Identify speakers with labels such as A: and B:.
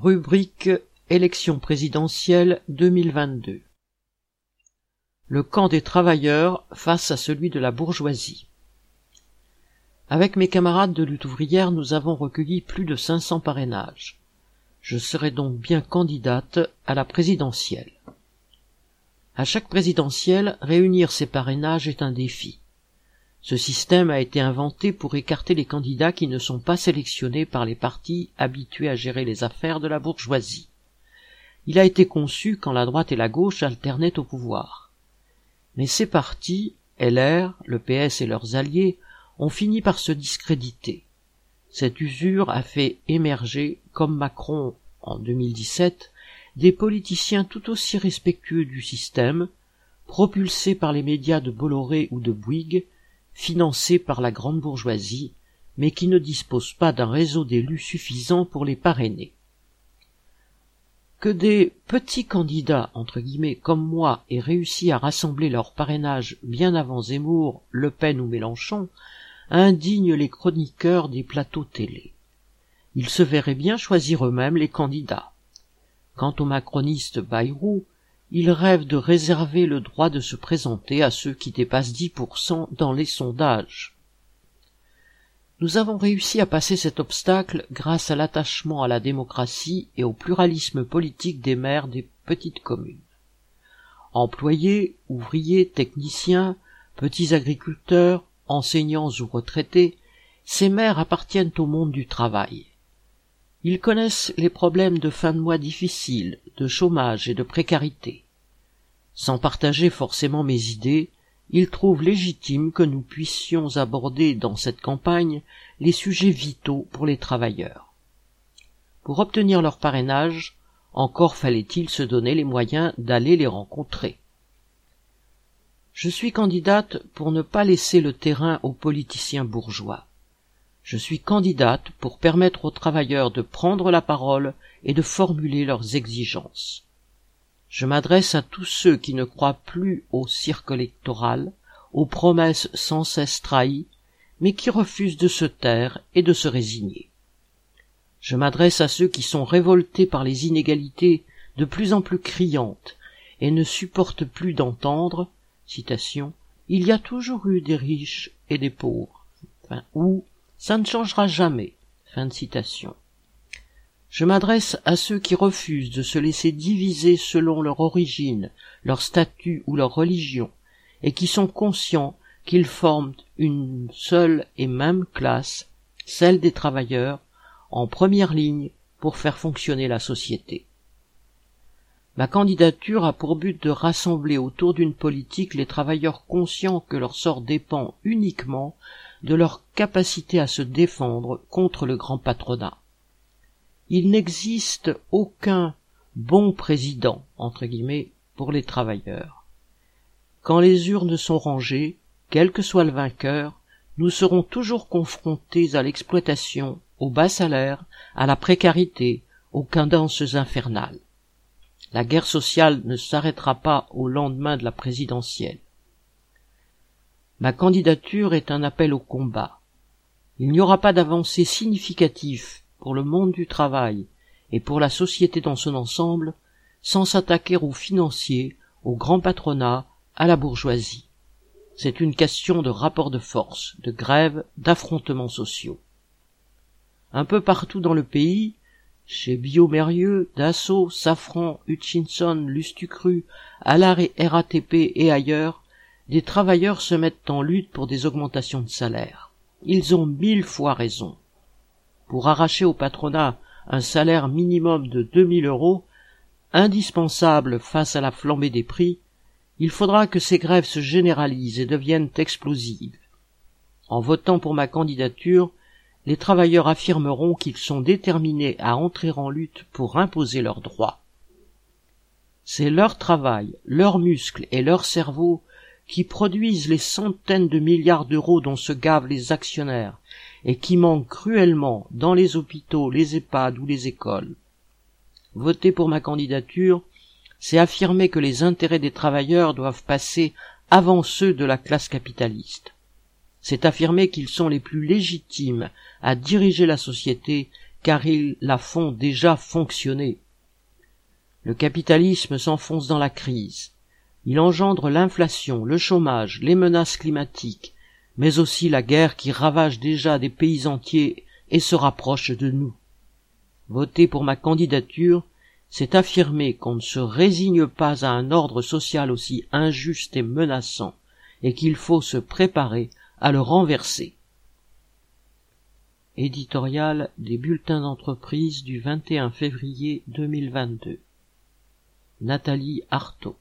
A: Rubrique Élection présidentielle 2022 Le camp des travailleurs face à celui de la bourgeoisie. Avec mes camarades de lutte ouvrière, nous avons recueilli plus de 500 parrainages. Je serai donc bien candidate à la présidentielle. À chaque présidentielle, réunir ces parrainages est un défi. Ce système a été inventé pour écarter les candidats qui ne sont pas sélectionnés par les partis habitués à gérer les affaires de la bourgeoisie. Il a été conçu quand la droite et la gauche alternaient au pouvoir. Mais ces partis, LR, le PS et leurs alliés, ont fini par se discréditer. Cette usure a fait émerger, comme Macron en 2017, des politiciens tout aussi respectueux du système, propulsés par les médias de Bolloré ou de Bouygues, financés par la grande bourgeoisie, mais qui ne disposent pas d'un réseau d'élus suffisant pour les parrainer. Que des petits candidats, entre guillemets, comme moi, aient réussi à rassembler leur parrainage bien avant Zemmour, Le Pen ou Mélenchon, indigne les chroniqueurs des plateaux télé. Ils se verraient bien choisir eux-mêmes les candidats. Quant au macroniste Bayrou, il rêve de réserver le droit de se présenter à ceux qui dépassent 10% dans les sondages. Nous avons réussi à passer cet obstacle grâce à l'attachement à la démocratie et au pluralisme politique des maires des petites communes. Employés, ouvriers, techniciens, petits agriculteurs, enseignants ou retraités, ces maires appartiennent au monde du travail. Ils connaissent les problèmes de fin de mois difficiles, de chômage et de précarité. Sans partager forcément mes idées, ils trouvent légitime que nous puissions aborder dans cette campagne les sujets vitaux pour les travailleurs. Pour obtenir leur parrainage, encore fallait-il se donner les moyens d'aller les rencontrer. Je suis candidate pour ne pas laisser le terrain aux politiciens bourgeois. Je suis candidate pour permettre aux travailleurs de prendre la parole et de formuler leurs exigences. Je m'adresse à tous ceux qui ne croient plus au cirque électoral, aux promesses sans cesse trahies, mais qui refusent de se taire et de se résigner. Je m'adresse à ceux qui sont révoltés par les inégalités de plus en plus criantes et ne supportent plus d'entendre, citation, il y a toujours eu des riches et des pauvres, ou ça ne changera jamais. Je m'adresse à ceux qui refusent de se laisser diviser selon leur origine, leur statut ou leur religion, et qui sont conscients qu'ils forment une seule et même classe, celle des travailleurs, en première ligne pour faire fonctionner la société. Ma candidature a pour but de rassembler autour d'une politique les travailleurs conscients que leur sort dépend uniquement de leur capacité à se défendre contre le grand patronat. Il n'existe aucun bon président, entre guillemets, pour les travailleurs. Quand les urnes sont rangées, quel que soit le vainqueur, nous serons toujours confrontés à l'exploitation, au bas salaire, à la précarité, aux cadences infernales. La guerre sociale ne s'arrêtera pas au lendemain de la présidentielle. Ma candidature est un appel au combat. Il n'y aura pas d'avancée significative pour le monde du travail et pour la société dans son ensemble sans s'attaquer aux financiers, au grand patronat, à la bourgeoisie. C'est une question de rapport de force, de grève, d'affrontements sociaux. Un peu partout dans le pays, chez Biomérieux, Dassault, Safran, Hutchinson, Lustucru, Alar et RATP et ailleurs, des travailleurs se mettent en lutte pour des augmentations de salaire. Ils ont mille fois raison. Pour arracher au patronat un salaire minimum de 2000 euros, indispensable face à la flambée des prix, il faudra que ces grèves se généralisent et deviennent explosives. En votant pour ma candidature, les travailleurs affirmeront qu'ils sont déterminés à entrer en lutte pour imposer leurs droits. C'est leur travail, leurs muscles et leur cerveau qui produisent les centaines de milliards d'euros dont se gavent les actionnaires et qui manquent cruellement dans les hôpitaux, les EHPAD ou les écoles. Voter pour ma candidature, c'est affirmer que les intérêts des travailleurs doivent passer avant ceux de la classe capitaliste. C'est affirmer qu'ils sont les plus légitimes à diriger la société car ils la font déjà fonctionner. Le capitalisme s'enfonce dans la crise. Il engendre l'inflation, le chômage, les menaces climatiques, mais aussi la guerre qui ravage déjà des pays entiers et se rapproche de nous. Voter pour ma candidature, c'est affirmer qu'on ne se résigne pas à un ordre social aussi injuste et menaçant, et qu'il faut se préparer à le renverser. Éditorial des bulletins d'entreprise du 21 février 2022. Nathalie Artaud